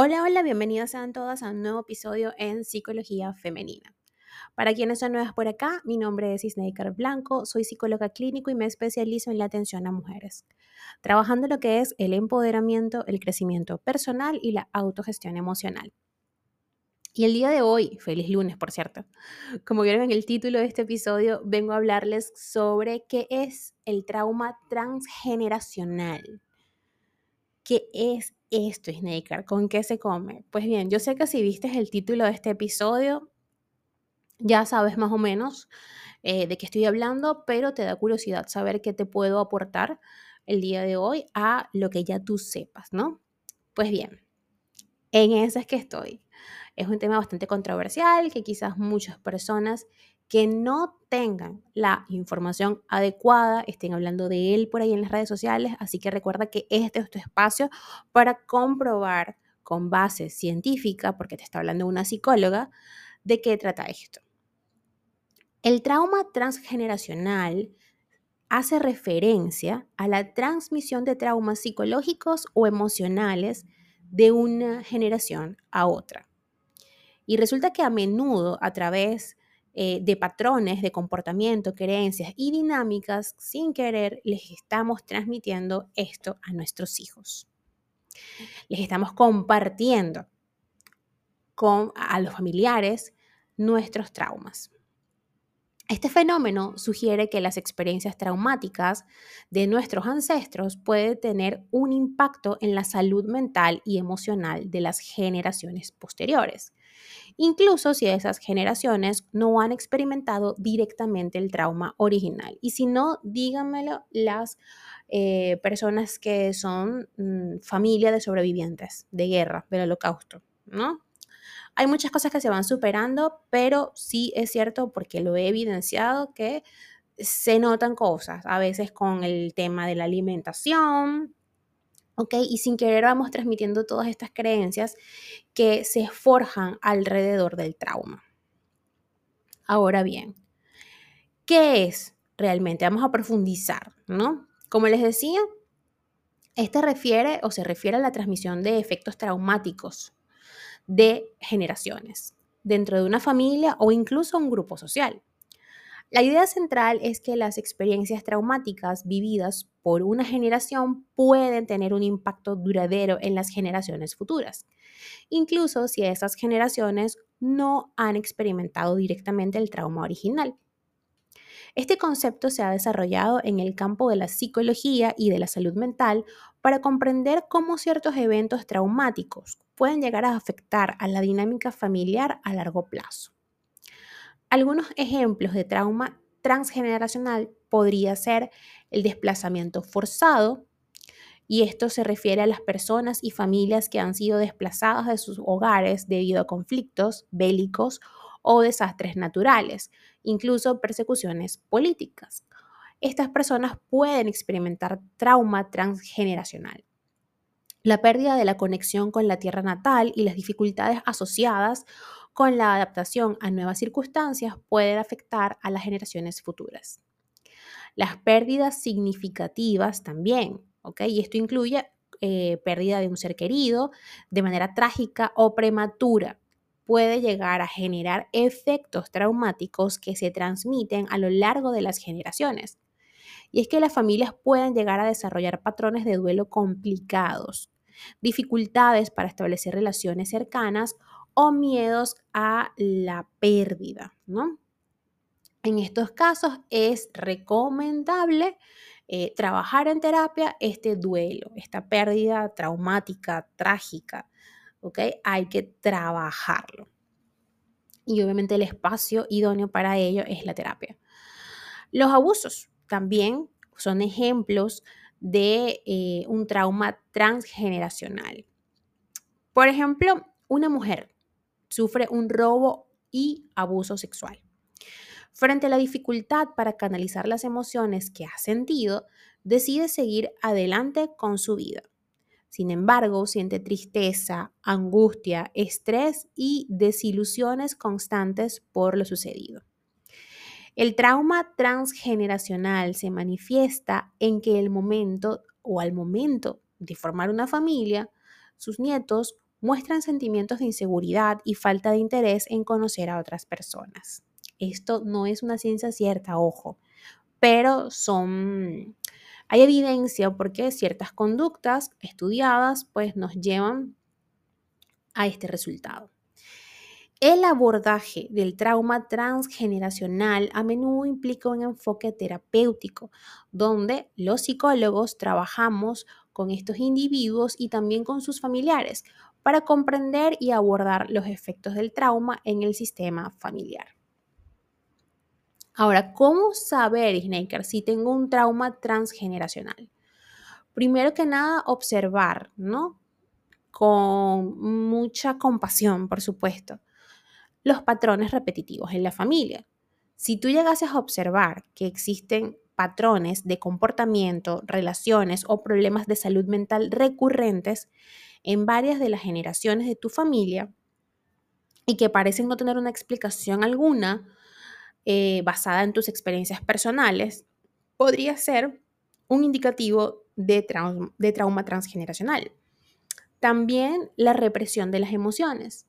Hola, hola, bienvenidas sean todas a un nuevo episodio en Psicología Femenina. Para quienes son nuevas por acá, mi nombre es Isneikar Blanco, soy psicóloga clínico y me especializo en la atención a mujeres, trabajando lo que es el empoderamiento, el crecimiento personal y la autogestión emocional. Y el día de hoy, feliz lunes por cierto, como vieron en el título de este episodio, vengo a hablarles sobre qué es el trauma transgeneracional. ¿Qué es esto, Snaker? ¿Con qué se come? Pues bien, yo sé que si viste el título de este episodio, ya sabes más o menos eh, de qué estoy hablando, pero te da curiosidad saber qué te puedo aportar el día de hoy a lo que ya tú sepas, ¿no? Pues bien, en eso es que estoy. Es un tema bastante controversial que quizás muchas personas que no tengan la información adecuada, estén hablando de él por ahí en las redes sociales, así que recuerda que este es tu espacio para comprobar con base científica, porque te está hablando una psicóloga, de qué trata esto. El trauma transgeneracional hace referencia a la transmisión de traumas psicológicos o emocionales de una generación a otra. Y resulta que a menudo a través eh, de patrones de comportamiento, creencias y dinámicas, sin querer les estamos transmitiendo esto a nuestros hijos. Les estamos compartiendo con, a los familiares nuestros traumas. Este fenómeno sugiere que las experiencias traumáticas de nuestros ancestros pueden tener un impacto en la salud mental y emocional de las generaciones posteriores, incluso si esas generaciones no han experimentado directamente el trauma original. Y si no, díganmelo las eh, personas que son mm, familia de sobrevivientes de guerra, del holocausto, ¿no? Hay muchas cosas que se van superando, pero sí es cierto, porque lo he evidenciado, que se notan cosas, a veces con el tema de la alimentación, ¿ok? Y sin querer vamos transmitiendo todas estas creencias que se forjan alrededor del trauma. Ahora bien, ¿qué es realmente? Vamos a profundizar, ¿no? Como les decía, este refiere o se refiere a la transmisión de efectos traumáticos de generaciones dentro de una familia o incluso un grupo social. La idea central es que las experiencias traumáticas vividas por una generación pueden tener un impacto duradero en las generaciones futuras, incluso si esas generaciones no han experimentado directamente el trauma original. Este concepto se ha desarrollado en el campo de la psicología y de la salud mental para comprender cómo ciertos eventos traumáticos pueden llegar a afectar a la dinámica familiar a largo plazo. Algunos ejemplos de trauma transgeneracional podría ser el desplazamiento forzado, y esto se refiere a las personas y familias que han sido desplazadas de sus hogares debido a conflictos bélicos o desastres naturales, incluso persecuciones políticas. Estas personas pueden experimentar trauma transgeneracional. La pérdida de la conexión con la tierra natal y las dificultades asociadas con la adaptación a nuevas circunstancias pueden afectar a las generaciones futuras. Las pérdidas significativas también. Y esto incluye eh, pérdida de un ser querido de manera trágica o prematura. Puede llegar a generar efectos traumáticos que se transmiten a lo largo de las generaciones. Y es que las familias pueden llegar a desarrollar patrones de duelo complicados, dificultades para establecer relaciones cercanas o miedos a la pérdida, ¿no? En estos casos es recomendable eh, trabajar en terapia este duelo, esta pérdida traumática, trágica, ¿ok? Hay que trabajarlo. Y obviamente el espacio idóneo para ello es la terapia. Los abusos también son ejemplos de eh, un trauma transgeneracional. Por ejemplo, una mujer sufre un robo y abuso sexual. Frente a la dificultad para canalizar las emociones que ha sentido, decide seguir adelante con su vida. Sin embargo, siente tristeza, angustia, estrés y desilusiones constantes por lo sucedido. El trauma transgeneracional se manifiesta en que el momento o al momento de formar una familia, sus nietos muestran sentimientos de inseguridad y falta de interés en conocer a otras personas. Esto no es una ciencia cierta, ojo, pero son hay evidencia porque ciertas conductas estudiadas pues nos llevan a este resultado. El abordaje del trauma transgeneracional a menudo implica un enfoque terapéutico, donde los psicólogos trabajamos con estos individuos y también con sus familiares para comprender y abordar los efectos del trauma en el sistema familiar. Ahora, ¿cómo saber, Snaker, si tengo un trauma transgeneracional? Primero que nada, observar, ¿no? Con mucha compasión, por supuesto, los patrones repetitivos en la familia. Si tú llegases a observar que existen patrones de comportamiento, relaciones o problemas de salud mental recurrentes en varias de las generaciones de tu familia y que parecen no tener una explicación alguna, eh, basada en tus experiencias personales, podría ser un indicativo de, de trauma transgeneracional. También la represión de las emociones.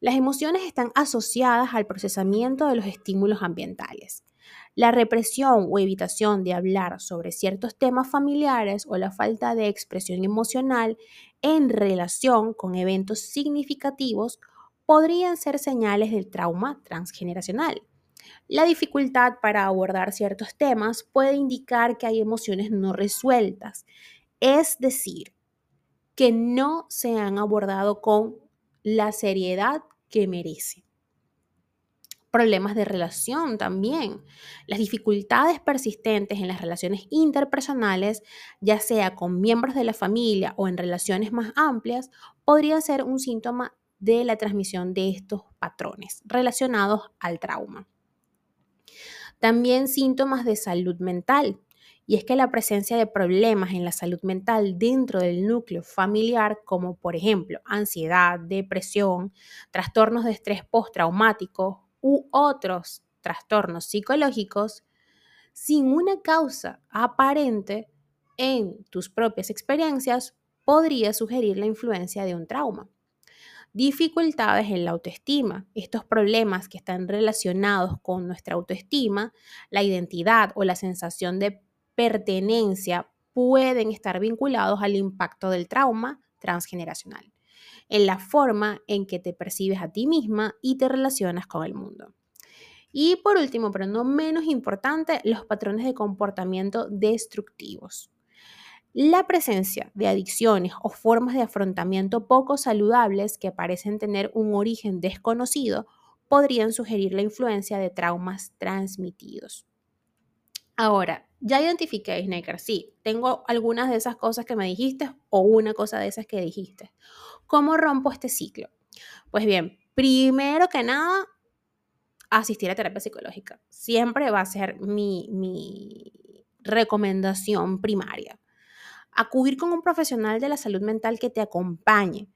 Las emociones están asociadas al procesamiento de los estímulos ambientales. La represión o evitación de hablar sobre ciertos temas familiares o la falta de expresión emocional en relación con eventos significativos podrían ser señales del trauma transgeneracional. La dificultad para abordar ciertos temas puede indicar que hay emociones no resueltas, es decir, que no se han abordado con la seriedad que merecen. Problemas de relación también. Las dificultades persistentes en las relaciones interpersonales, ya sea con miembros de la familia o en relaciones más amplias, podrían ser un síntoma de la transmisión de estos patrones relacionados al trauma. También síntomas de salud mental. Y es que la presencia de problemas en la salud mental dentro del núcleo familiar, como por ejemplo ansiedad, depresión, trastornos de estrés postraumático u otros trastornos psicológicos, sin una causa aparente en tus propias experiencias, podría sugerir la influencia de un trauma dificultades en la autoestima. Estos problemas que están relacionados con nuestra autoestima, la identidad o la sensación de pertenencia pueden estar vinculados al impacto del trauma transgeneracional, en la forma en que te percibes a ti misma y te relacionas con el mundo. Y por último, pero no menos importante, los patrones de comportamiento destructivos. La presencia de adicciones o formas de afrontamiento poco saludables que parecen tener un origen desconocido podrían sugerir la influencia de traumas transmitidos. Ahora, ya identifiqué, Snaker, sí, tengo algunas de esas cosas que me dijiste o una cosa de esas que dijiste. ¿Cómo rompo este ciclo? Pues bien, primero que nada, asistir a terapia psicológica. Siempre va a ser mi, mi recomendación primaria. Acudir con un profesional de la salud mental que te acompañe.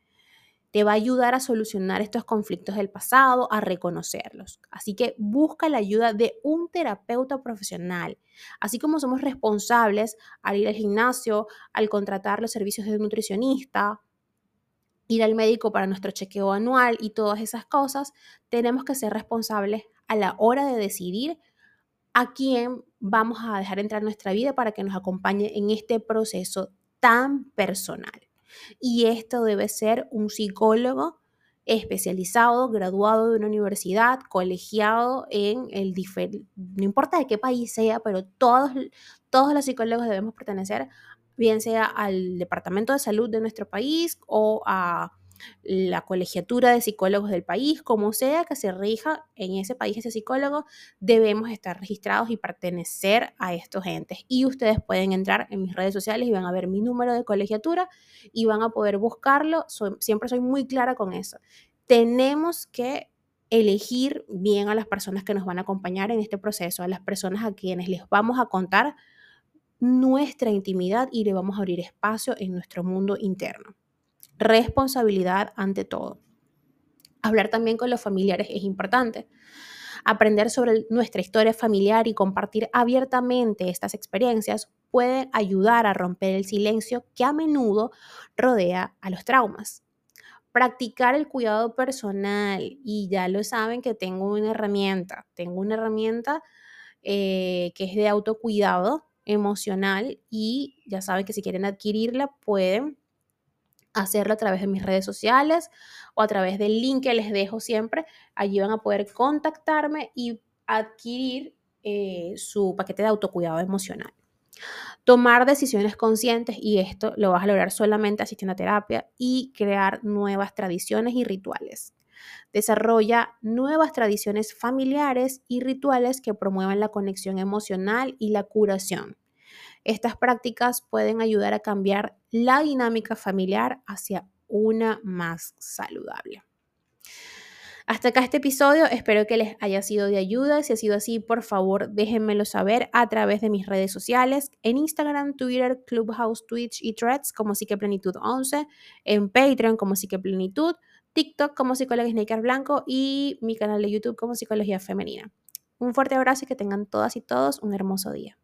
Te va a ayudar a solucionar estos conflictos del pasado, a reconocerlos. Así que busca la ayuda de un terapeuta profesional. Así como somos responsables al ir al gimnasio, al contratar los servicios de nutricionista, ir al médico para nuestro chequeo anual y todas esas cosas, tenemos que ser responsables a la hora de decidir a quién vamos a dejar entrar en nuestra vida para que nos acompañe en este proceso tan personal. Y esto debe ser un psicólogo especializado, graduado de una universidad, colegiado en el no importa de qué país sea, pero todos, todos los psicólogos debemos pertenecer, bien sea al departamento de salud de nuestro país o a la colegiatura de psicólogos del país, como sea que se rija en ese país ese psicólogo, debemos estar registrados y pertenecer a estos entes. Y ustedes pueden entrar en mis redes sociales y van a ver mi número de colegiatura y van a poder buscarlo. siempre soy muy clara con eso. Tenemos que elegir bien a las personas que nos van a acompañar en este proceso, a las personas a quienes les vamos a contar nuestra intimidad y le vamos a abrir espacio en nuestro mundo interno responsabilidad ante todo. Hablar también con los familiares es importante. Aprender sobre nuestra historia familiar y compartir abiertamente estas experiencias puede ayudar a romper el silencio que a menudo rodea a los traumas. practicar el cuidado personal y ya lo saben que tengo una herramienta, tengo una herramienta eh, que es de autocuidado emocional y ya saben que si quieren adquirirla pueden hacerlo a través de mis redes sociales o a través del link que les dejo siempre. Allí van a poder contactarme y adquirir eh, su paquete de autocuidado emocional. Tomar decisiones conscientes y esto lo vas a lograr solamente asistiendo a terapia y crear nuevas tradiciones y rituales. Desarrolla nuevas tradiciones familiares y rituales que promuevan la conexión emocional y la curación. Estas prácticas pueden ayudar a cambiar la dinámica familiar hacia una más saludable. Hasta acá este episodio, espero que les haya sido de ayuda. Si ha sido así, por favor, déjenmelo saber a través de mis redes sociales, en Instagram, Twitter, Clubhouse, Twitch y Threads como Psiqueplenitud 11, en Patreon como Psiqueplenitud, TikTok como Psicóloga Snaker Blanco y mi canal de YouTube como Psicología Femenina. Un fuerte abrazo y que tengan todas y todos un hermoso día.